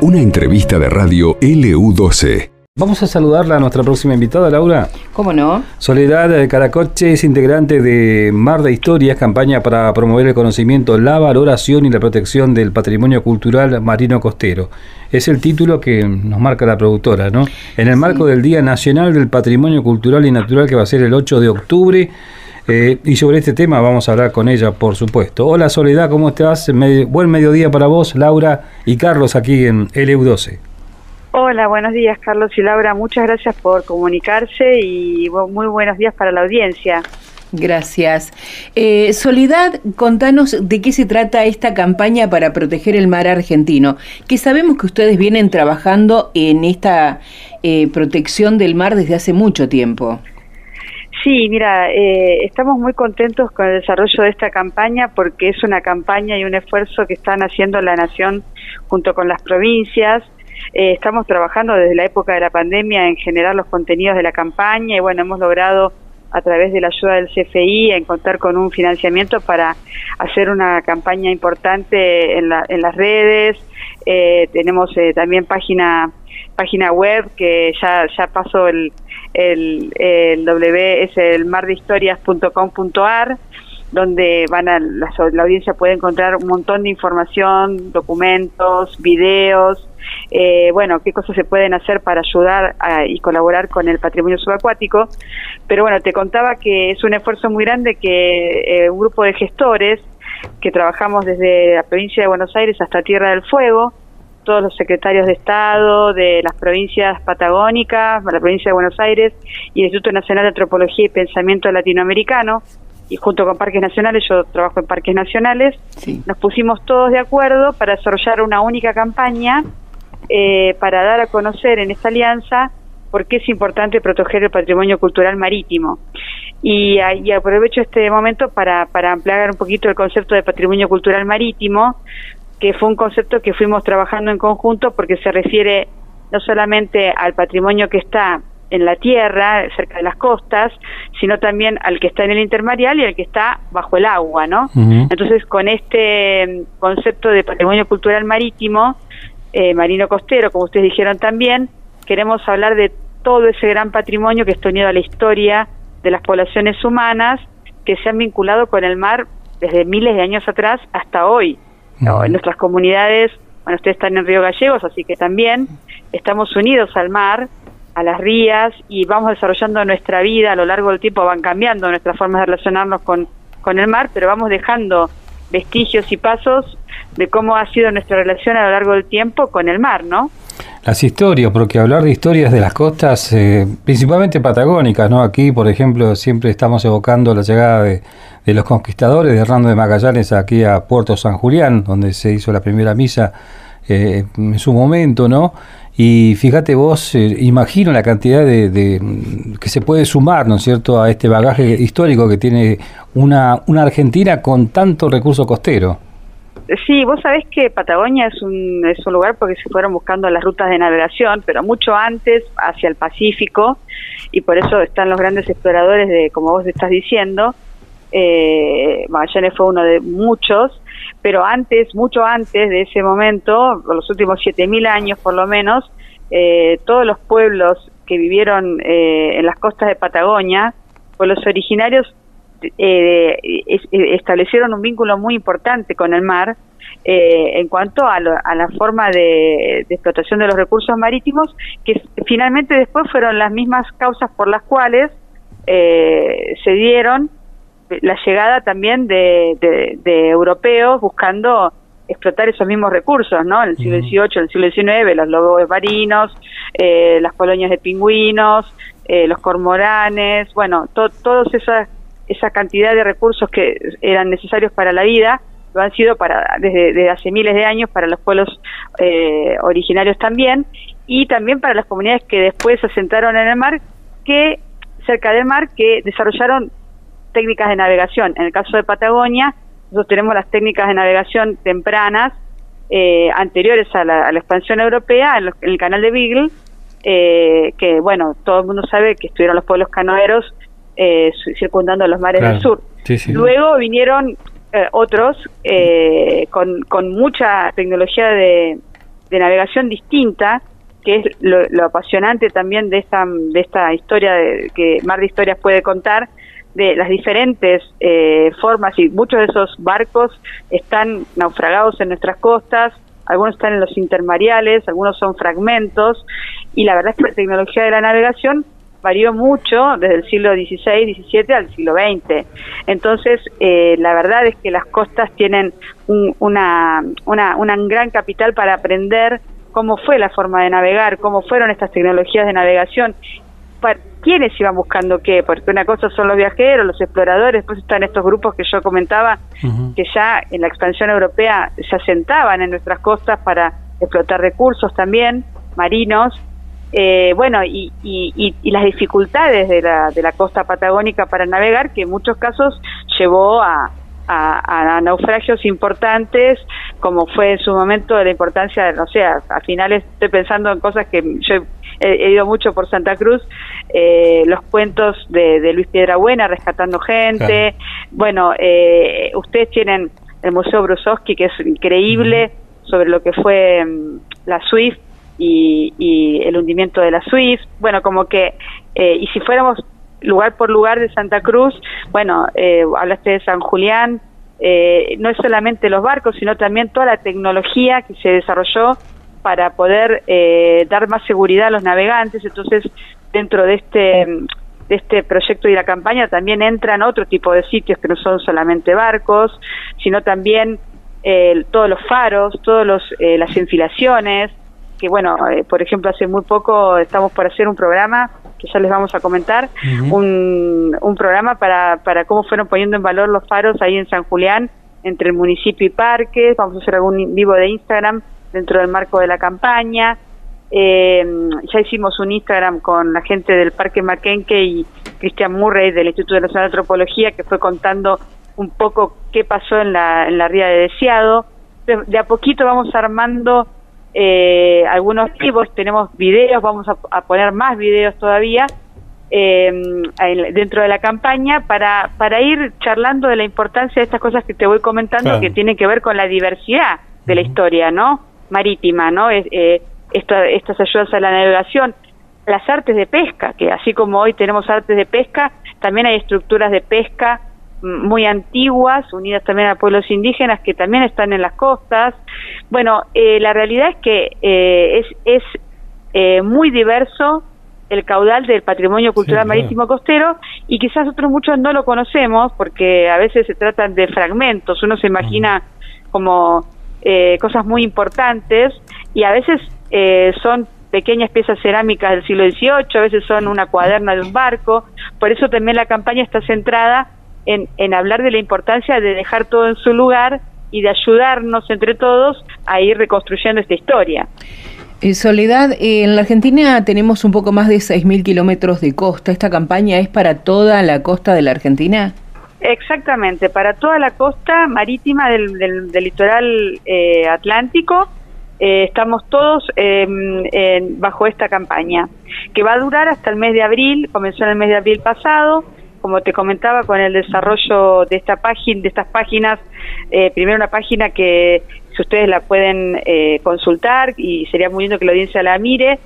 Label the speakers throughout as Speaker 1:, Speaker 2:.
Speaker 1: Una entrevista de radio LU12.
Speaker 2: Vamos a saludarla a nuestra próxima invitada, Laura.
Speaker 3: ¿Cómo no?
Speaker 2: Soledad Caracoche es integrante de Mar de Historias, campaña para promover el conocimiento, la valoración y la protección del patrimonio cultural marino costero. Es el título que nos marca la productora, ¿no? En el marco del Día Nacional del Patrimonio Cultural y Natural que va a ser el 8 de octubre. Eh, y sobre este tema vamos a hablar con ella, por supuesto. Hola Soledad, ¿cómo estás? buen mediodía para vos, Laura y Carlos aquí en LU12.
Speaker 4: Hola, buenos días Carlos y Laura, muchas gracias por comunicarse y muy buenos días para la audiencia.
Speaker 3: Gracias. Eh, Soledad, contanos de qué se trata esta campaña para proteger el mar argentino, que sabemos que ustedes vienen trabajando en esta eh, protección del mar desde hace mucho tiempo.
Speaker 4: Sí, mira, eh, estamos muy contentos con el desarrollo de esta campaña porque es una campaña y un esfuerzo que están haciendo la Nación junto con las provincias eh, estamos trabajando desde la época de la pandemia en generar los contenidos de la campaña y bueno, hemos logrado a través de la ayuda del CFI en contar con un financiamiento para hacer una campaña importante en, la, en las redes. Eh, tenemos eh, también página página web que ya ya pasó el el, el w es el mardehistorias.com.ar donde van a la, audiencia puede encontrar un montón de información, documentos, videos, eh, bueno, qué cosas se pueden hacer para ayudar y colaborar con el patrimonio subacuático. Pero bueno, te contaba que es un esfuerzo muy grande que eh, un grupo de gestores que trabajamos desde la provincia de Buenos Aires hasta Tierra del Fuego, todos los secretarios de Estado de las provincias patagónicas, la provincia de Buenos Aires y el Instituto Nacional de Antropología y Pensamiento Latinoamericano, y junto con Parques Nacionales, yo trabajo en Parques Nacionales, nos pusimos todos de acuerdo para desarrollar una única campaña eh, para dar a conocer en esta alianza por qué es importante proteger el patrimonio cultural marítimo. Y, y, aprovecho este momento para, para ampliar un poquito el concepto de patrimonio cultural marítimo, que fue un concepto que fuimos trabajando en conjunto porque se refiere no solamente al patrimonio que está en la tierra, cerca de las costas, sino también al que está en el intermareal y al que está bajo el agua, ¿no? Entonces, con este concepto de patrimonio cultural marítimo, eh, marino costero, como ustedes dijeron también, queremos hablar de todo ese gran patrimonio que está unido a la historia de las poblaciones humanas que se han vinculado con el mar desde miles de años atrás hasta hoy. En nuestras comunidades, bueno, ustedes están en Río Gallegos, así que también estamos unidos al mar, a las rías y vamos desarrollando nuestra vida a lo largo del tiempo, van cambiando nuestras formas de relacionarnos con, con el mar, pero vamos dejando vestigios y pasos de cómo ha sido nuestra relación a lo largo del tiempo con el mar, ¿no?
Speaker 2: Las historias, porque hablar de historias de las costas, eh, principalmente patagónicas, ¿no? Aquí, por ejemplo, siempre estamos evocando la llegada de, los conquistadores de Hernando de Magallanes aquí a Puerto San Julián, donde se hizo la primera misa eh, en su momento, ¿no? Y fíjate vos, eh, imagino la cantidad de, que se puede sumar, ¿no es cierto?, a este bagaje histórico que tiene una Argentina con tanto recurso costero.
Speaker 4: Sí, vos sabés que Patagonia es un, es un lugar porque se fueron buscando las rutas de navegación, pero mucho antes hacia el Pacífico, y por eso están los grandes exploradores de, como vos estás diciendo, eh, Magallanes fue uno de muchos, pero antes, mucho antes de ese momento, los últimos 7.000 años por lo menos, eh, todos los pueblos que vivieron eh, en las costas de Patagonia, pueblos originarios, eh, establecieron un vínculo muy importante con el mar en cuanto a, la forma de, explotación de los recursos marítimos, que finalmente después fueron las mismas causas por las cuales se dieron la llegada también de, europeos buscando explotar esos mismos recursos, ¿no? En el siglo XVIII, en el siglo XIX, los lobos marinos, eh, las colonias de pingüinos, eh, los cormoranes, bueno, to todos esa, esa cantidad de recursos que eran necesarios para la vida, lo han sido para desde, hace miles de años para los pueblos eh, originarios también, y también para las comunidades que después se asentaron en el mar, que cerca del mar, que desarrollaron técnicas de navegación. En el caso de Patagonia, nosotros tenemos las técnicas de navegación tempranas, eh, anteriores a la, expansión europea, en, el canal de Beagle, eh, que bueno, todo el mundo sabe que estuvieron los pueblos canoeros eh, circundando los mares del sur. Luego vinieron eh, otros eh, con, con mucha tecnología de, de navegación distinta, que es lo, apasionante también de esta, de esta historia de, que Mar de Historias puede contar, de las diferentes eh, formas y muchos de esos barcos están naufragados en nuestras costas, algunos están en los intermareales, algunos son fragmentos y la verdad es que la tecnología de la navegación varió mucho desde el siglo XVI, XVII al siglo XX. Entonces, eh, la verdad es que las costas tienen una, una, una gran capital para aprender cómo fue la forma de navegar, cómo fueron estas tecnologías de navegación, para, quiénes iban buscando qué, porque una cosa son los viajeros, los exploradores, después están estos grupos que yo comentaba, que ya en la expansión europea se asentaban en nuestras costas para explotar recursos también marinos, eh, bueno, y, y, y, las dificultades de la, de la costa patagónica para navegar, que en muchos casos llevó a, a, naufragios importantes, como fue en su momento de la importancia, de, no sé, a, finales estoy pensando en cosas que yo he, ido mucho por Santa Cruz, eh, los cuentos de, de, Luis Piedrabuena rescatando gente, bueno, eh, ustedes tienen el Museo Brusowski, que es increíble, sobre lo que fue mm, la Swift y, y, el hundimiento de la Swift, bueno, como que, eh, y si fuéramos lugar por lugar de Santa Cruz, bueno, eh, hablaste de San Julián, eh, no es solamente los barcos, sino también toda la tecnología que se desarrolló para poder eh, dar más seguridad a los navegantes. Entonces, dentro de este de este proyecto y la campaña también entran otro tipo de sitios que no son solamente barcos, sino también eh, todos los faros, todos los eh, las enfilaciones, que bueno, eh, por ejemplo, hace muy poco estamos por hacer un programa que ya les vamos a comentar, un, un programa para, para cómo fueron poniendo en valor los faros ahí en San Julián, entre el municipio y parques, vamos a hacer algún vivo de Instagram dentro del marco de la campaña, eh, ya hicimos un Instagram con la gente del Parque Maquenque y Cristian Murray del Instituto Nacional de Antropología que fue contando un poco qué pasó en la, en la ría de Deseado. de a poquito vamos armando eh, algunos vivos, tenemos videos, vamos a, poner más videos todavía eh, dentro de la campaña para, para ir charlando de la importancia de estas cosas que te voy comentando que tienen que ver con la diversidad de la historia, ¿no? Marítima, ¿no? Eh, estas ayudas a la navegación, las artes de pesca, que así como hoy tenemos artes de pesca, también hay estructuras de pesca muy antiguas, unidas también a pueblos indígenas que también están en las costas. Bueno, eh, la realidad es que eh, es, es eh, muy diverso el caudal del patrimonio cultural marítimo costero y quizás otros muchos no lo conocemos porque a veces se tratan de fragmentos, uno se imagina como cosas muy importantes y a veces son pequeñas piezas cerámicas del siglo XVIII, a veces son una cuaderna de un barco, por eso también la campaña está centrada en, en hablar de la importancia de dejar todo en su lugar y de ayudarnos entre todos a ir reconstruyendo esta historia.
Speaker 3: Eh, Soledad, eh, en la Argentina tenemos un poco más de 6.000 kilómetros de costa. ¿Esta campaña es para toda la costa de la Argentina?
Speaker 4: Exactamente, para toda la costa marítima del, del, litoral eh, atlántico. estamos todos em, bajo esta campaña, que va a durar hasta el mes de abril, comenzó en el mes de abril pasado como te comentaba, con el desarrollo de esta página, de estas páginas, eh, primero una página que si ustedes la pueden eh, consultar y sería muy lindo que la audiencia la mire,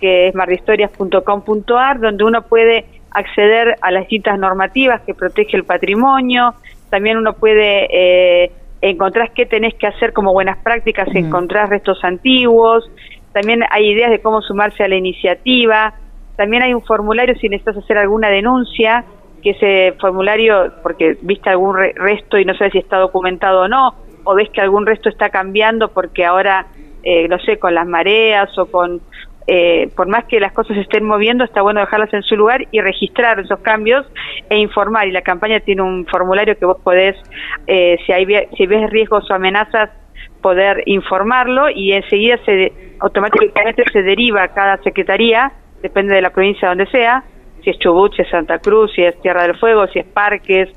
Speaker 4: que es marhistorias.com.ar, donde uno puede acceder a las distintas normativas que protege el patrimonio, también uno puede eh, encontrar qué tenés que hacer como buenas prácticas, encontrar restos antiguos, también hay ideas de cómo sumarse a la iniciativa, también hay un formulario si necesitas hacer alguna denuncia, que ese formulario, porque viste algún resto y no sabes si está documentado o no, o ves que algún resto está cambiando porque ahora, eh, no sé, con las mareas o con, eh, por más que las cosas se estén moviendo, está bueno dejarlas en su lugar y registrar esos cambios e informar. Y la campaña tiene un formulario que vos podés, eh, si, hay, si ves riesgos o amenazas, poder informarlo y enseguida se automáticamente se deriva a cada secretaría, depende de la provincia donde sea, si es Chubut, si es Santa Cruz, si es Tierra del Fuego, si es Parques,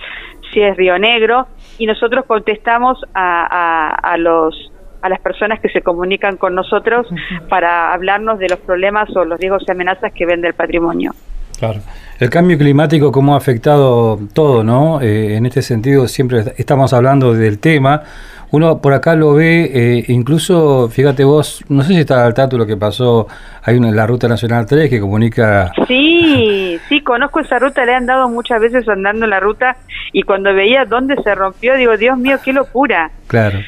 Speaker 4: si es Río Negro, y nosotros contestamos a, a, los a las personas que se comunican con nosotros para hablarnos de los problemas o los riesgos y amenazas que ven del patrimonio.
Speaker 2: Claro. El cambio climático, cómo ha afectado todo, ¿no? Eh, en este sentido, siempre estamos hablando del tema. Uno por acá lo ve, eh, incluso, fíjate vos, no sé si está al tanto lo que pasó, hay una en la Ruta Nacional 3 que comunica...
Speaker 4: Sí, sí, conozco esa ruta, le han dado muchas veces andando en la ruta y cuando veía dónde se rompió, digo, Dios mío, qué locura.
Speaker 2: Claro.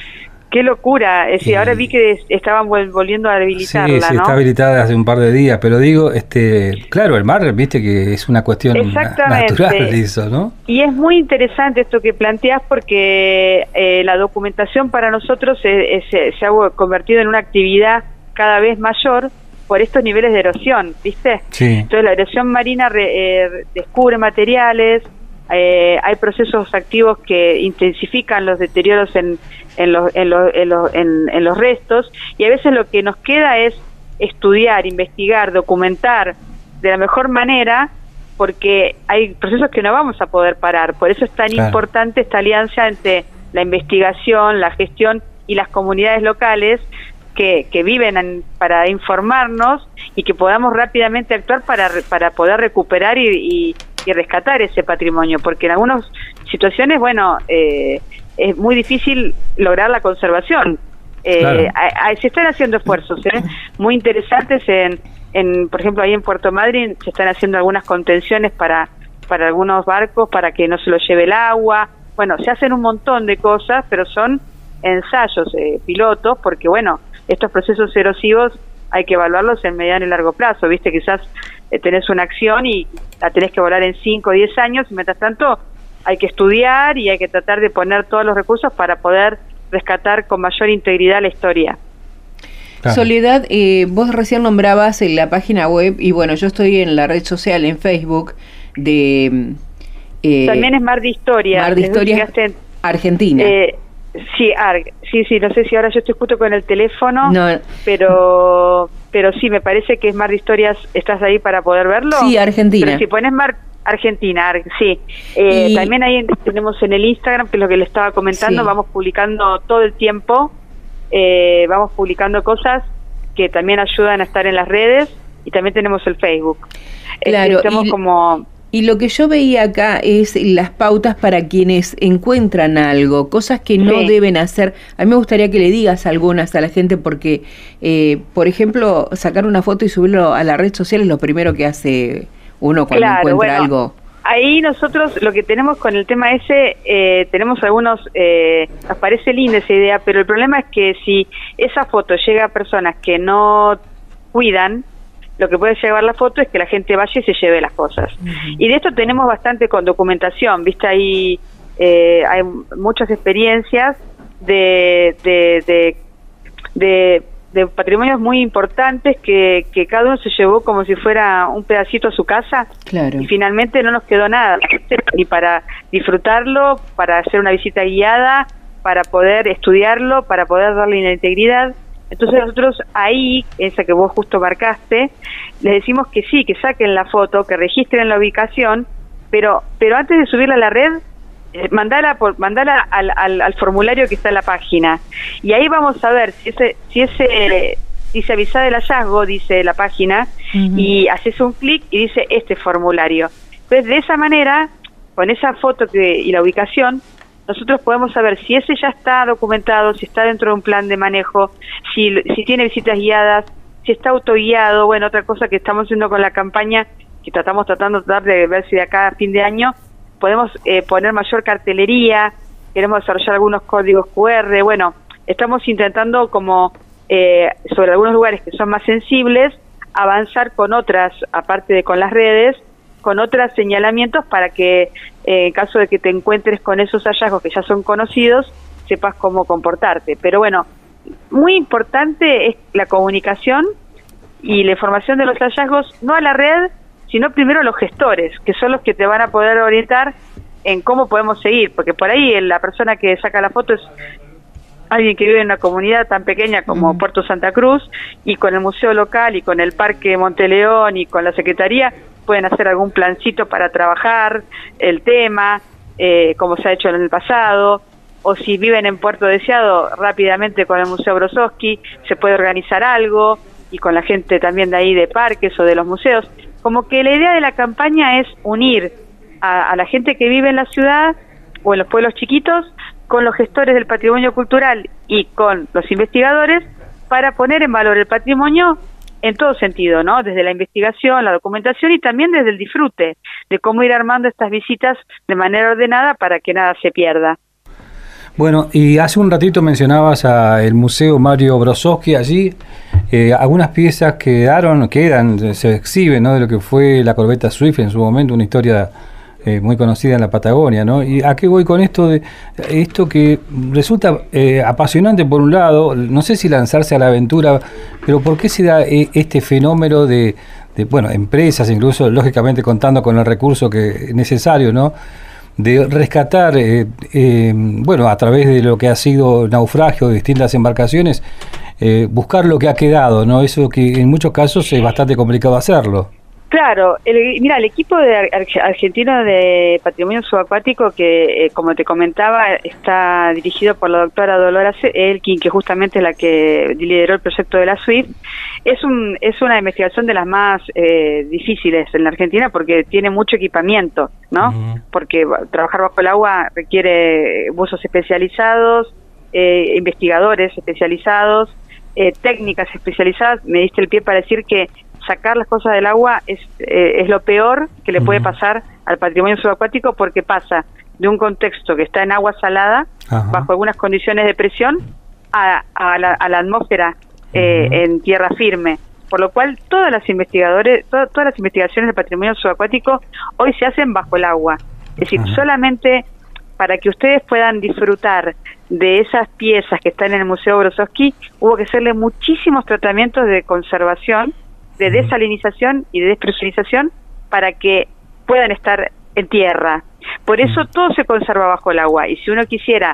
Speaker 4: Qué locura. Es decir, ahora vi que estaban volviendo a habilitarla,
Speaker 2: Sí, sí, está habilitada hace un par de días, pero digo, este, claro, el mar, viste que es una cuestión natural eso, ¿no?
Speaker 4: Y es muy interesante esto que planteas porque eh, la documentación para nosotros se, ha convertido en una actividad cada vez mayor por estos niveles de erosión, ¿viste?
Speaker 2: Sí.
Speaker 4: Entonces la erosión marina eh, descubre materiales, eh, hay procesos activos que intensifican los deterioros en, en, los, en, los, en, los restos y a veces lo que nos queda es estudiar, investigar, documentar de la mejor manera porque hay procesos que no vamos a poder parar. Por eso es tan importante esta alianza entre la investigación, la gestión y las comunidades locales que, que viven para informarnos y que podamos rápidamente actuar para, para poder recuperar y, y rescatar ese patrimonio, porque en algunas situaciones, bueno, eh, es muy difícil lograr la conservación. Eh, se están haciendo esfuerzos ¿eh? muy interesantes en, en, por ejemplo, ahí en Puerto Madryn se están haciendo algunas contenciones para, para algunos barcos para que no se lo lleve el agua. Bueno, se hacen un montón de cosas, pero son ensayos pilotos, porque bueno, estos procesos erosivos hay que evaluarlos en mediano y largo plazo, ¿viste? Quizás eh, tenés una acción y la tenés que volar en 5 o 10 años y mientras tanto hay que estudiar y hay que tratar de poner todos los recursos para poder rescatar con mayor integridad la historia.
Speaker 3: Soledad, eh, vos recién nombrabas en la página web y bueno, yo estoy en la red social, en Facebook, de...
Speaker 4: Eh, También es Mar de Historia.
Speaker 3: Mar de Historia Argentina.
Speaker 4: Eh, Sí, sí, sí, no sé si ahora yo estoy justo con el teléfono, pero pero sí, me parece que es Mar de Historias, ¿estás ahí para poder verlo?
Speaker 3: Sí, Argentina.
Speaker 4: Pero si pones Mar Argentina, sí. Eh, También ahí tenemos en el Instagram, que es lo que le estaba comentando, vamos publicando todo el tiempo, eh, vamos publicando cosas que también ayudan a estar en las redes y también tenemos el Facebook.
Speaker 3: Claro, estamos como y lo que yo veía acá es las pautas para quienes encuentran algo, cosas que no deben hacer. A mí me gustaría que le digas algunas a la gente porque, eh, por ejemplo, sacar una foto y subirlo a la red social es lo primero que hace uno cuando encuentra algo.
Speaker 4: Ahí nosotros lo que tenemos con el tema ese, eh, tenemos algunos, eh, nos parece linda esa idea, pero el problema es que si esa foto llega a personas que no cuidan, lo que puede llevar la foto es que la gente vaya y se lleve las cosas. Y de esto tenemos bastante con documentación, ¿viste? Ahí eh, hay muchas experiencias de, de, de, de, patrimonios muy importantes que, que cada uno se llevó como si fuera un pedacito a su casa
Speaker 3: claro.
Speaker 4: y finalmente no nos quedó nada, ni para disfrutarlo, para hacer una visita guiada, para poder estudiarlo, para poder darle una integridad entonces nosotros ahí, esa que vos justo marcaste, les decimos que sí, que saquen la foto, que registren la ubicación, pero pero antes de subirla a la red, eh, mandala, por, mandala al, al, formulario que está en la página. Y ahí vamos a ver si ese, si ese dice avisar del hallazgo, dice la página, y haces un clic y dice este formulario. Entonces de esa manera, con esa foto que, y la ubicación, nosotros podemos saber si ese ya está documentado, si está dentro de un plan de manejo, si, tiene visitas guiadas, si está autoguiado. Bueno, otra cosa que estamos haciendo con la campaña, que tratamos tratando de ver si de acá a fin de año podemos eh, poner mayor cartelería, queremos desarrollar algunos códigos QR. Bueno, estamos intentando como eh, sobre algunos lugares que son más sensibles, avanzar con otras, aparte de con las redes, con otros señalamientos para que eh, en caso de que te encuentres con esos hallazgos que ya son conocidos, sepas cómo comportarte. Pero bueno, muy importante es la comunicación y la información de los hallazgos, no a la red, sino primero a los gestores, que son los que te van a poder orientar en cómo podemos seguir, porque por ahí la persona que saca la foto es alguien que vive en una comunidad tan pequeña como Puerto Santa Cruz y con el museo local y con el Parque Monteleón y con la Secretaría pueden hacer algún plancito para trabajar el tema, eh, como se ha hecho en el pasado, o si viven en Puerto Deseado, rápidamente con el Museo Brosowski se puede organizar algo y con la gente también de ahí de parques o de los museos, como que la idea de la campaña es unir a, la gente que vive en la ciudad o en los pueblos chiquitos con los gestores del patrimonio cultural y con los investigadores para poner en valor el patrimonio en todo sentido, ¿no? Desde la investigación, la documentación y también desde el disfrute de cómo ir armando estas visitas de manera ordenada para que nada se pierda.
Speaker 2: Bueno, y hace un ratito mencionabas a el Museo Mario Brosowski allí. Eh, algunas piezas quedaron, quedan, se exhiben, ¿no? De lo que fue la corbeta Swift en su momento, una historia eh, muy conocida en la Patagonia, ¿no? ¿Y a qué voy con esto? de Esto que resulta eh, apasionante por un lado, no sé si lanzarse a la aventura, pero ¿por qué se da este fenómeno de, de, bueno, empresas, incluso lógicamente contando con el recurso que necesario, ¿no? de rescatar, eh, eh, bueno, a través de lo que ha sido naufragio de distintas embarcaciones, eh, buscar lo que ha quedado, ¿no? Eso que en muchos casos es bastante complicado hacerlo.
Speaker 4: Claro, el, mira, el equipo de argentino de patrimonio subacuático que, eh, como te comentaba, está dirigido por la doctora Dolores Elkin, que justamente es la que lideró el proyecto de la SWIFT, es, un, es una investigación de las más eh, difíciles en la Argentina porque tiene mucho equipamiento, ¿no? Porque trabajar bajo el agua requiere buzos especializados, eh, investigadores especializados, técnicas especializadas. Me diste el pie para decir que sacar las cosas del agua es, eh, es lo peor que le puede pasar al patrimonio subacuático porque pasa de un contexto que está en agua salada, bajo algunas condiciones de presión, a, a, la, atmósfera eh, en tierra firme. Por lo cual todas las investigadores, todas las investigaciones del patrimonio subacuático hoy se hacen bajo el agua. Es decir, solamente para que ustedes puedan disfrutar de esas piezas que están en el Museo Brosowski, hubo que hacerle muchísimos tratamientos de conservación de desalinización y de despresurización para que puedan estar en tierra. Por eso todo se conserva bajo el agua y si uno quisiera,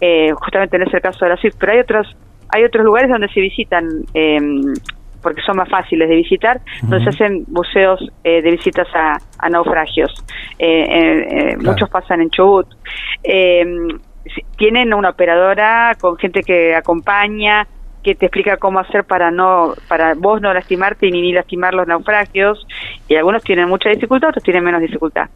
Speaker 4: eh, justamente en ese caso de la SWIFT, pero hay otros, hay otros lugares donde se visitan, em, porque son más fáciles de visitar, donde se hacen museos eh, de visitas a, naufragios. Eh, muchos pasan en Chubut. Em, tienen una operadora con gente que acompaña, que te explica cómo hacer para no para vos no lastimarte ni, ni lastimar los naufragios y algunos tienen mucha dificultad otros tienen menos dificultad.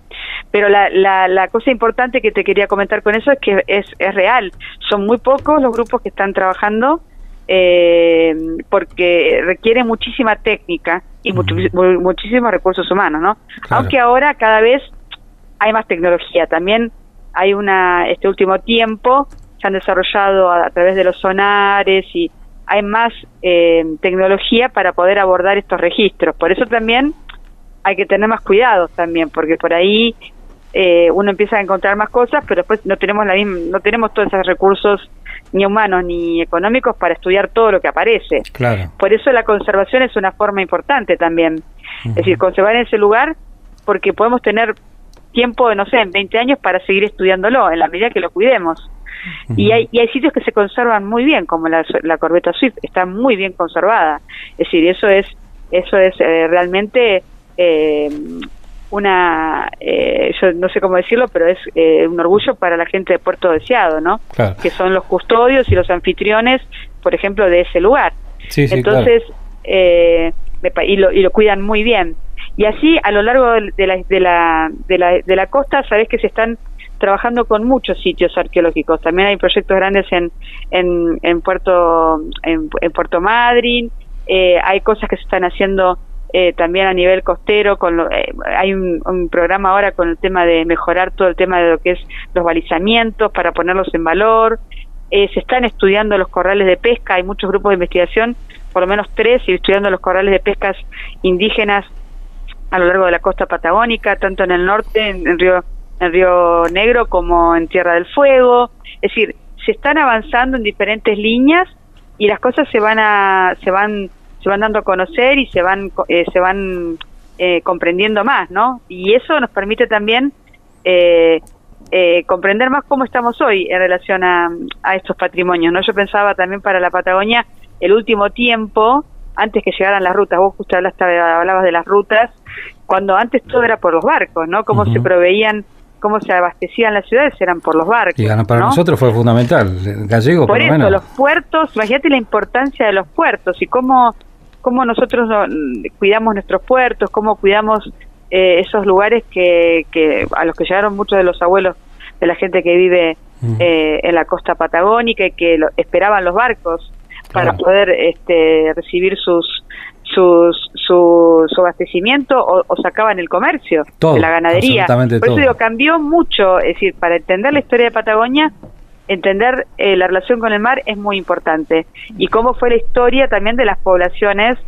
Speaker 4: Pero la, la, la cosa importante que te quería comentar con eso es que es, es real. Son muy pocos los grupos que están trabajando eh, porque requiere muchísima técnica y muchísimos recursos humanos no aunque ahora cada vez hay más tecnología. También hay una este último tiempo se han desarrollado a través de los sonares y hay más eh, tecnología para poder abordar estos registros. Por eso también hay que tener más cuidado también, porque por ahí eh, uno empieza a encontrar más cosas, pero después no tenemos la misma, no tenemos todos esos recursos ni humanos ni económicos para estudiar todo lo que aparece.
Speaker 2: Claro.
Speaker 4: Por eso la conservación es una forma importante también. Es decir, conservar en ese lugar porque podemos tener tiempo, no sé, en 20 años para seguir estudiándolo, en la medida que lo cuidemos y, hay, y hay sitios que se conservan muy bien, como la, la corbeta Swift, está muy bien conservada. Es decir, eso es, eso es eh, realmente eh, una, eh, yo no sé cómo decirlo, pero es un orgullo para la gente de Puerto Deseado, ¿no? Que son los custodios y los anfitriones, por ejemplo, de ese lugar. Entonces, y, lo, y lo cuidan muy bien. Y así, a lo largo de la, de la, de la, de la costa, sabes que se están trabajando con muchos sitios arqueológicos. También hay proyectos grandes en, en, en Puerto en, Puerto Madryn. Eh, hay cosas que se están haciendo eh, también a nivel costero. Con eh, hay un, programa ahora con el tema de mejorar todo el tema de lo que es los balizamientos para ponerlos en valor. se están estudiando los corrales de pesca. Hay muchos grupos de investigación, por lo menos tres, y estudiando los corrales de pescas indígenas a lo largo de la costa patagónica, tanto en el norte, en, en Río en Río Negro como en Tierra del Fuego. Es decir, se están avanzando en diferentes líneas y las cosas se van a se van se van dando a conocer y se van eh, se van eh, comprendiendo más, ¿no? Y eso nos permite también eh, comprender más cómo estamos hoy en relación a, a, estos patrimonios, ¿no? Yo pensaba también para la Patagonia el último tiempo antes que llegaran las rutas. Vos justo hablaste, hablabas de las rutas cuando antes todo era por los barcos, ¿no? Cómo se proveían cómo se abastecían las ciudades eran por los barcos.
Speaker 2: Y para nosotros fue fundamental, gallego
Speaker 4: por,
Speaker 2: por
Speaker 4: eso, los puertos, imagínate la importancia de los puertos y cómo cómo nosotros cuidamos nuestros puertos, cómo cuidamos eh, esos lugares que, que a los que llegaron muchos de los abuelos de la gente que vive eh, en la costa patagónica y que esperaban los barcos para poder este, recibir sus sus, su, abastecimiento o, sacaban el comercio de la ganadería. Por eso digo, cambió mucho, es decir, para entender la historia de Patagonia, entender eh, la relación con el mar es muy importante. Y cómo fue la historia también de las poblaciones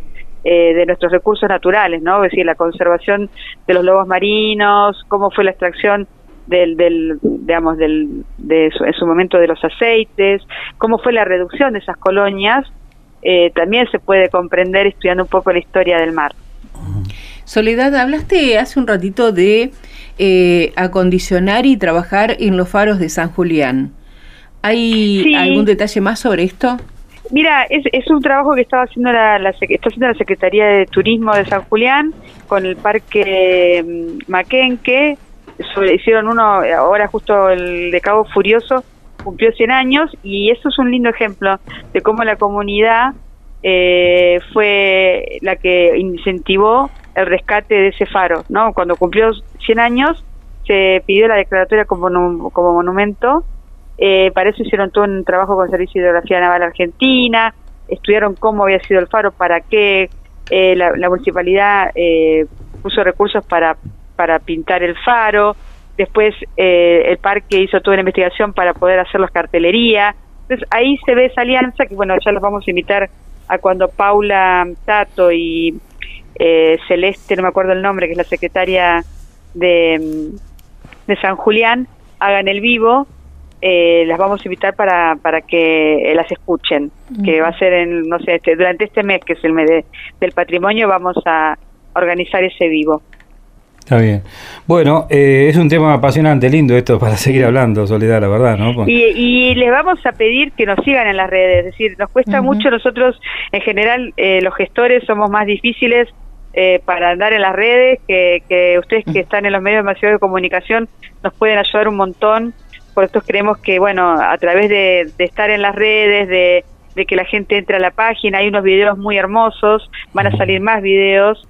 Speaker 4: eh, de nuestros recursos naturales, ¿no? Es decir, la conservación de los lobos marinos, cómo fue la extracción del, del digamos, del, de en su momento de los aceites, cómo fue la reducción de esas colonias, eh, también se puede comprender estudiando un poco la historia del mar.
Speaker 3: Soledad, hablaste hace un ratito de eh, acondicionar y trabajar en los faros de San Julián. ¿Hay algún detalle más sobre esto?
Speaker 4: Mira, es, es un trabajo que estaba haciendo la, la, está haciendo la Secretaría de Turismo de San Julián con el Parque mm, Maquenque. hicieron uno, ahora justo el de Cabo Furioso, cumplió 100 años y eso es un lindo ejemplo de cómo la comunidad eh, fue la que incentivó el rescate de ese faro, ¿no? Cuando cumplió 100 años se pidió la declaratoria como, como monumento, eh, para eso hicieron todo un trabajo con Servicio de Hidrografía Naval Argentina, estudiaron cómo había sido el faro, para qué eh, la, la, municipalidad eh, puso recursos para, para pintar el faro, después eh, el parque hizo toda la investigación para poder hacer las cartelerías. Entonces ahí se ve esa alianza que, bueno, ya los vamos a invitar a cuando Paula Tato y eh, Celeste, no me acuerdo el nombre, que es la secretaria de, de San Julián, hagan el vivo. Eh, las vamos a invitar para, para que las escuchen, que va a ser en, no sé, este, durante este mes, que es el mes del patrimonio, vamos a organizar ese vivo.
Speaker 2: Está bien. Bueno, eh, es un tema apasionante, lindo esto para seguir hablando, Soledad, la verdad, ¿no?
Speaker 4: Y, y les vamos a pedir que nos sigan en las redes, es decir, nos cuesta mucho nosotros, en general, eh, los gestores somos más difíciles eh, para andar en las redes, que, que ustedes que están en los medios de de comunicación nos pueden ayudar un montón, por eso creemos que, bueno, a través de, de estar en las redes, de, de que la gente entre a la página, hay unos videos muy hermosos, van a salir más videos,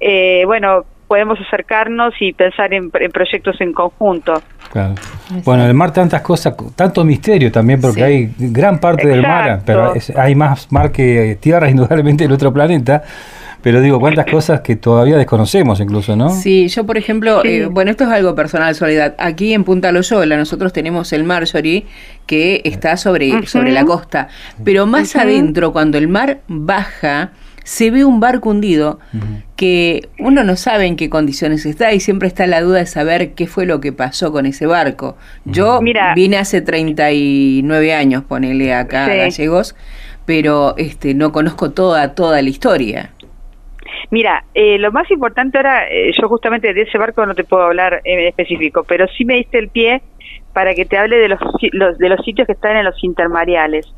Speaker 4: eh, bueno, podemos acercarnos y pensar en, proyectos en conjunto.
Speaker 2: Claro. Bueno, el mar tantas cosas, tanto misterio también, porque hay gran parte del mar, pero hay más mar que tierra indudablemente en otro planeta. Pero digo, cuántas cosas que todavía desconocemos incluso, ¿no?
Speaker 3: Sí, yo por ejemplo, eh, bueno, esto es algo personal, Soledad. Aquí en Punta Loyola nosotros tenemos el Marjorie que está sobre, sobre la costa. Pero más adentro, cuando el mar baja, se ve un barco hundido que uno no sabe en qué condiciones está y siempre está la duda de saber qué fue lo que pasó con ese barco. Yo vine hace 39 años, ponele acá a Gallegos, pero este no conozco toda toda la historia.
Speaker 4: Mira, eh, lo más importante ahora, eh, yo justamente de ese barco no te puedo hablar en específico, pero sí me diste el pie para que te hable de los, de los sitios que están en los intermareales.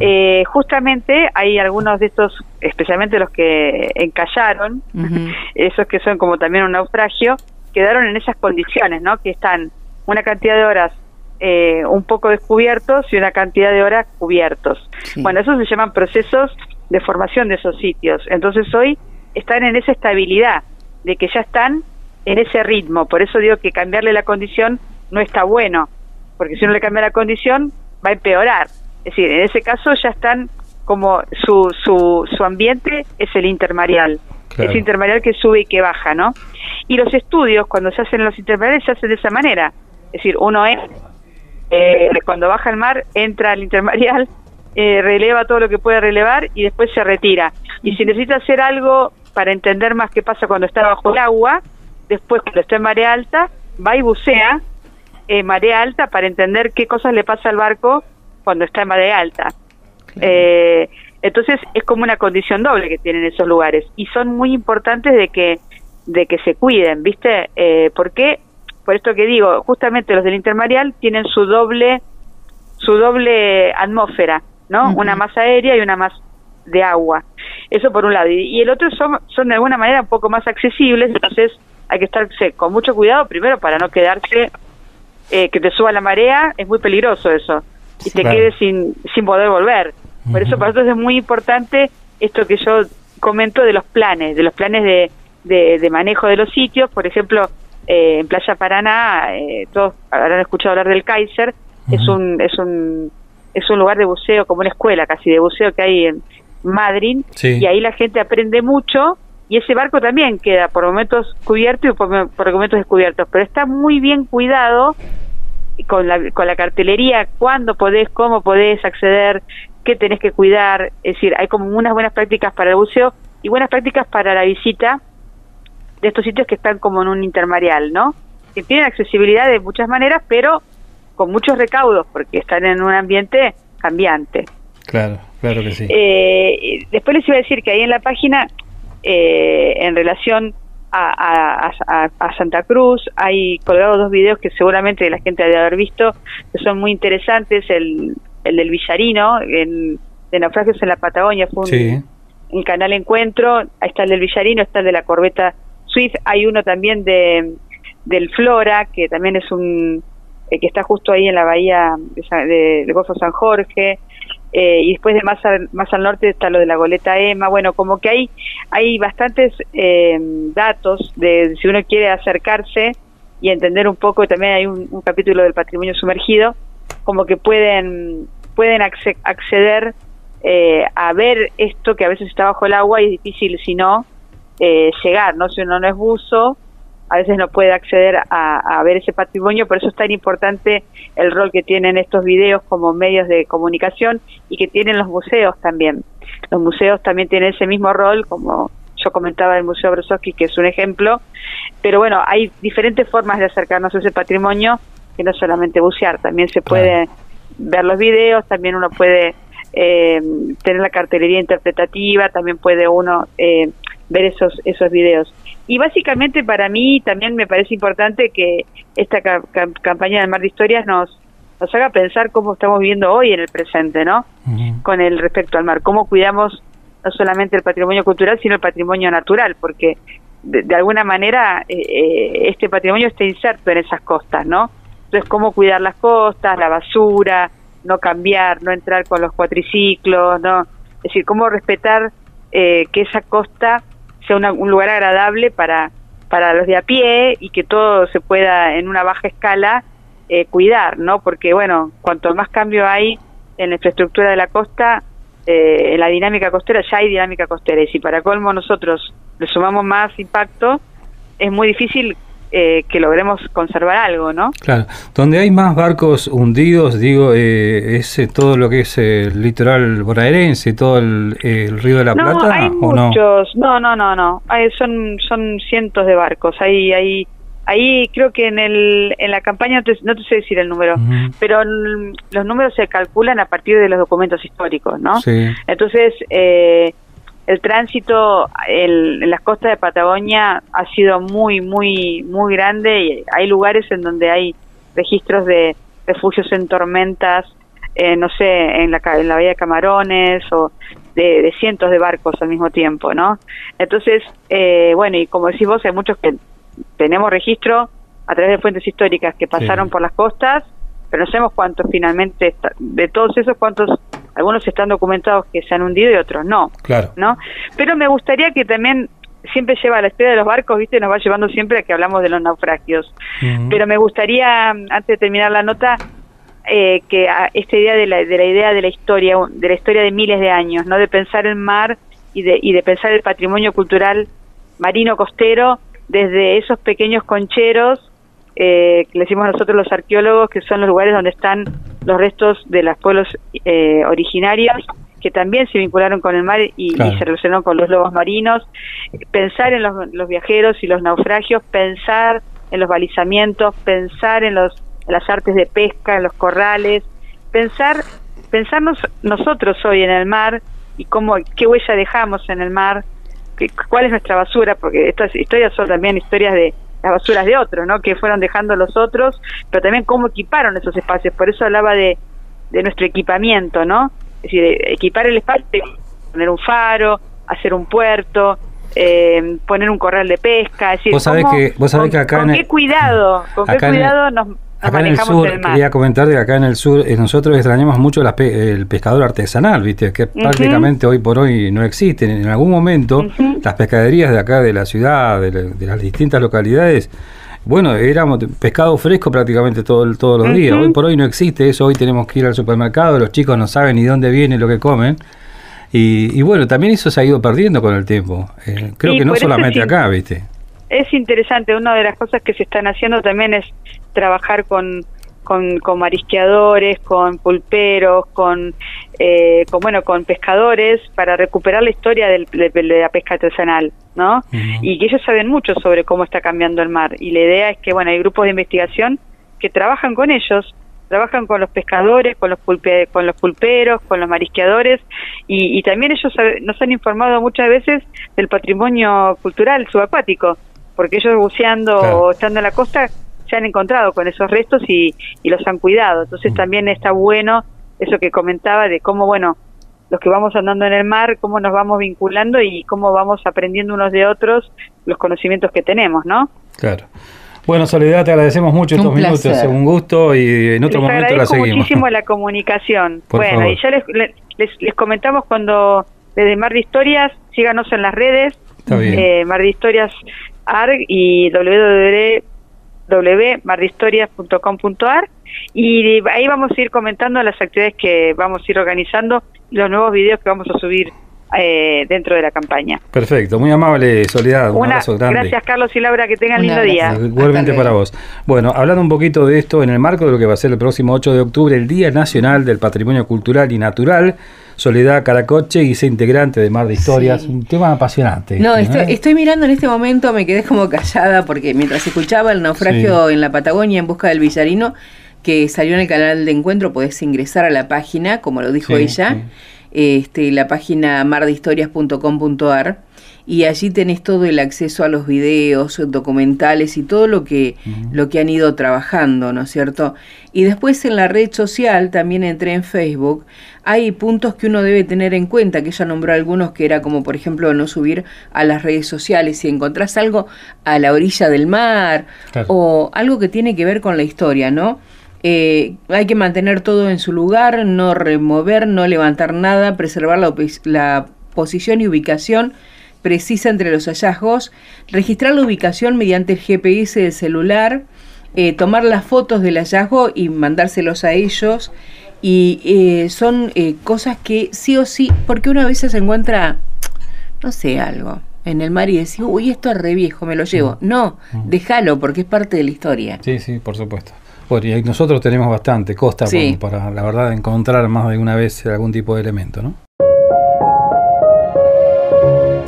Speaker 4: Eh, justamente hay algunos de estos, especialmente los que encallaron, esos que son como también un naufragio, quedaron en esas condiciones, ¿no? Que están una cantidad de horas eh, un poco descubiertos y una cantidad de horas cubiertos. Bueno, esos se llaman procesos de formación de esos sitios. Entonces hoy están en esa estabilidad, de que ya están en ese ritmo. Por eso digo que cambiarle la condición no está bueno, porque si uno le cambia la condición va a empeorar. Es decir, en ese caso ya están como su, su, su ambiente es el intermareal, es intermareal que sube y que baja, ¿no? Y los estudios, cuando se hacen los intermareales, se hacen de esa manera. Es decir, uno es, eh, cuando baja el mar, entra al intermareal, eh, releva todo lo que puede relevar y después se retira. Y si necesita hacer algo para entender más qué pasa cuando está bajo el agua, después cuando está en marea alta, va y bucea en marea alta para entender qué cosas le pasa al barco cuando está en marea alta. Eh, entonces es como una condición doble que tienen esos lugares y son muy importantes de que de que se cuiden, ¿viste? Eh, porque por esto que digo, justamente los del intermareal tienen su doble su doble atmósfera, ¿no? Una más aérea y una más de agua. Eso por un lado. Y, el otro son, son de alguna manera un poco más accesibles, entonces hay que estar con mucho cuidado primero para no quedarse, eh, que te suba la marea, es muy peligroso eso, y te quedes sin, sin poder volver. Por eso para nosotros es muy importante esto que yo comento de los planes, de los planes de, de, manejo de los sitios, por ejemplo, eh, en Playa Paraná, eh, todos habrán escuchado hablar del Kaiser, es un es un es un lugar de buceo como una escuela casi de buceo que hay en Madrid y ahí la gente aprende mucho y ese barco también queda por momentos cubierto y por, momentos descubiertos, pero está muy bien cuidado con la, con la cartelería, cuándo podés, cómo podés acceder, qué tenés que cuidar, es decir, hay como unas buenas prácticas para el buceo y buenas prácticas para la visita de estos sitios que están como en un intermarial, ¿no? Que tienen accesibilidad de muchas maneras, pero con muchos recaudos, porque están en un ambiente cambiante.
Speaker 2: Claro, claro que sí.
Speaker 4: Eh, después les iba a decir que ahí en la página eh, en relación a, Santa Cruz. Hay colgados dos videos que seguramente la gente ha de haber visto, que son muy interesantes. El, el del Villarino, el, de naufragios en la Patagonia, fue un, canal Encuentro. Ahí está el del Villarino, está el de la corbeta Swift. Hay uno también de del Flora, que también es un eh, que está justo ahí en la bahía de, de, Golfo San Jorge. Eh, y después de más al, más al norte está lo de la goleta Ema, bueno, como que hay, hay bastantes eh, datos de si uno quiere acercarse y entender un poco, también hay un, capítulo del patrimonio sumergido, como que pueden, pueden acceder eh, a ver esto que a veces está bajo el agua y es difícil si no llegar, ¿no? Si uno no es buzo, a veces no puede acceder a, ver ese patrimonio, por eso es tan importante el rol que tienen estos videos como medios de comunicación y que tienen los museos también. Los museos también tienen ese mismo rol, como yo comentaba el Museo Brosowski, que es un ejemplo, pero bueno, hay diferentes formas de acercarnos a ese patrimonio, que no solamente bucear, también se puede ver los videos, también uno puede eh, tener la cartelería interpretativa, también puede uno eh, ver esos, esos videos. Y básicamente para mí también me parece importante que esta campaña del Mar de Historias nos, nos haga pensar cómo estamos viviendo hoy en el presente, ¿no? Con el respecto al mar, cómo cuidamos no solamente el patrimonio cultural, sino el patrimonio natural, porque de, alguna manera eh, eh, este patrimonio está inserto en esas costas, ¿no? Entonces, cómo cuidar las costas, la basura, no cambiar, no entrar con los cuatriciclos, ¿no? Es decir, cómo respetar eh, que esa costa sea un lugar agradable para, para los de a pie y que todo se pueda en una baja escala eh, cuidar, ¿no? Porque, bueno, cuanto más cambio hay en la infraestructura de la costa, eh, en la dinámica costera, ya hay dinámica costera. Y si para colmo nosotros le sumamos más impacto, es muy difícil eh, que logremos conservar algo, ¿no?
Speaker 2: Claro, donde hay más barcos hundidos, digo, eh, es eh, todo lo que es el litoral bonaerense, todo el, río de la Plata.
Speaker 4: No, hay muchos, no? no, no, no, Hay, son son cientos de barcos. Hay, hay, ahí creo que en el en la campaña no te, sé decir el número, pero los números se calculan a partir de los documentos históricos, ¿no? Sí. Entonces eh, el tránsito en las costas de Patagonia ha sido muy, muy, muy grande y hay lugares en donde hay registros de refugios en tormentas, eh, no sé, en la, en la bahía de Camarones o de, cientos de barcos al mismo tiempo, ¿no? Entonces, eh, bueno, y como decís vos, hay muchos que tenemos registro a través de fuentes históricas que pasaron por las costas, pero no sabemos cuántos finalmente, de todos esos, cuántos algunos están documentados que se han hundido y otros no.
Speaker 2: Claro.
Speaker 4: ¿no? Pero me gustaría que también siempre lleva a la historia de los barcos, ¿viste? Nos va llevando siempre a que hablamos de los naufragios. Pero me gustaría, antes de terminar la nota, eh, que esta idea de la, de la idea de la historia, de la historia de miles de años, ¿no? De pensar el mar y de, y de pensar el patrimonio cultural marino costero desde esos pequeños concheros eh, que le decimos nosotros los arqueólogos, que son los lugares donde están los restos de los pueblos eh, originarios que también se vincularon con el mar y, se relacionaron con los lobos marinos, pensar en los, viajeros y los naufragios, pensar en los balizamientos, pensar en, los, las artes de pesca, en los corrales, pensar pensarnos nosotros hoy en el mar y cómo qué huella dejamos en el mar, cuál es nuestra basura, porque estas historias son también historias de las basuras de otros, ¿no? Que fueron dejando los otros, pero también cómo equiparon esos espacios. Por eso hablaba de, de nuestro equipamiento, ¿no? Es decir, equipar el espacio, poner un faro, hacer un puerto, eh, poner un corral de pesca. Es decir,
Speaker 2: vos sabés que, vos sabés
Speaker 4: con,
Speaker 2: que acá
Speaker 4: con qué cuidado, con qué cuidado nos,
Speaker 2: acá en el sur, quería comentar que acá en el sur eh, nosotros extrañamos mucho el pescador artesanal, ¿viste? Que prácticamente hoy por hoy no existen. En algún momento las pescaderías de acá de la ciudad, de, las distintas localidades, bueno, éramos pescado fresco prácticamente todo, todos los días. Hoy por hoy no existe eso. Hoy tenemos que ir al supermercado, los chicos no saben ni dónde viene lo que comen. Y, bueno, también eso se ha ido perdiendo con el tiempo. Eh, creo que no solamente acá, ¿viste?
Speaker 4: Es interesante, una de las cosas que se están haciendo también es trabajar con, con, marisqueadores, con pulperos, con, eh, con, bueno, con pescadores para recuperar la historia de, la pesca artesanal, ¿no? Y que ellos saben mucho sobre cómo está cambiando el mar. Y la idea es que, bueno, hay grupos de investigación que trabajan con ellos trabajan con los pescadores, con los, pulpe, con los pulperos, con los marisqueadores y, también ellos nos han informado muchas veces del patrimonio cultural subacuático, porque ellos buceando o estando en la costa se han encontrado con esos restos y, los han cuidado. Entonces mm. también está bueno eso que comentaba de cómo, bueno, los que vamos andando en el mar, cómo nos vamos vinculando y cómo vamos aprendiendo unos de otros los conocimientos que tenemos, ¿no?
Speaker 2: Claro. Bueno, Soledad, te agradecemos mucho estos minutos, un gusto y en otro momento la seguimos.
Speaker 4: muchísimo la comunicación. bueno, y ya les, les, comentamos cuando desde Mar de Historias, síganos en las redes, eh, Mar de Historias ARG y www.mardehistorias.com.ar y ahí vamos a ir comentando las actividades que vamos a ir organizando, los nuevos videos que vamos a subir eh, dentro de la campaña.
Speaker 2: Perfecto, muy amable, Soledad. Un abrazo grande.
Speaker 4: Gracias, Carlos y Laura, que tengan lindo día.
Speaker 2: Igualmente para vos. Bueno, hablando un poquito de esto, en el marco de lo que va a ser el próximo 8 de octubre, el Día Nacional del Patrimonio Cultural y Natural, Soledad Caracoche, y integrante de Mar de Historias, un tema apasionante.
Speaker 3: No, este, estoy, mirando en este momento, me quedé como callada porque mientras escuchaba el naufragio en la Patagonia en busca del Villarino, que salió en el canal de encuentro, podés ingresar a la página, como lo dijo ella este, la página mardehistorias.com.ar y allí tenés todo el acceso a los videos, documentales y todo lo que, lo que han ido trabajando, ¿no es cierto? Y después en la red social, también entré en Facebook, hay puntos que uno debe tener en cuenta, que ella nombró algunos que era como por ejemplo no subir a las redes sociales si encontrás algo a la orilla del mar o algo que tiene que ver con la historia, ¿no? Eh, hay que mantener todo en su lugar, no remover, no levantar nada, preservar la, posición y ubicación precisa entre los hallazgos, registrar la ubicación mediante el GPS del celular, eh, tomar las fotos del hallazgo y mandárselos a ellos. Y eh, son cosas que sí o sí, porque una vez se encuentra, no sé, algo en el mar y decís, uy, esto es re viejo, me lo llevo. Mm. No, mm. déjalo porque es parte de la historia.
Speaker 2: Sí, sí, por supuesto. Bueno, y nosotros tenemos bastante costa para, la verdad, encontrar más de una vez algún tipo de elemento, ¿no?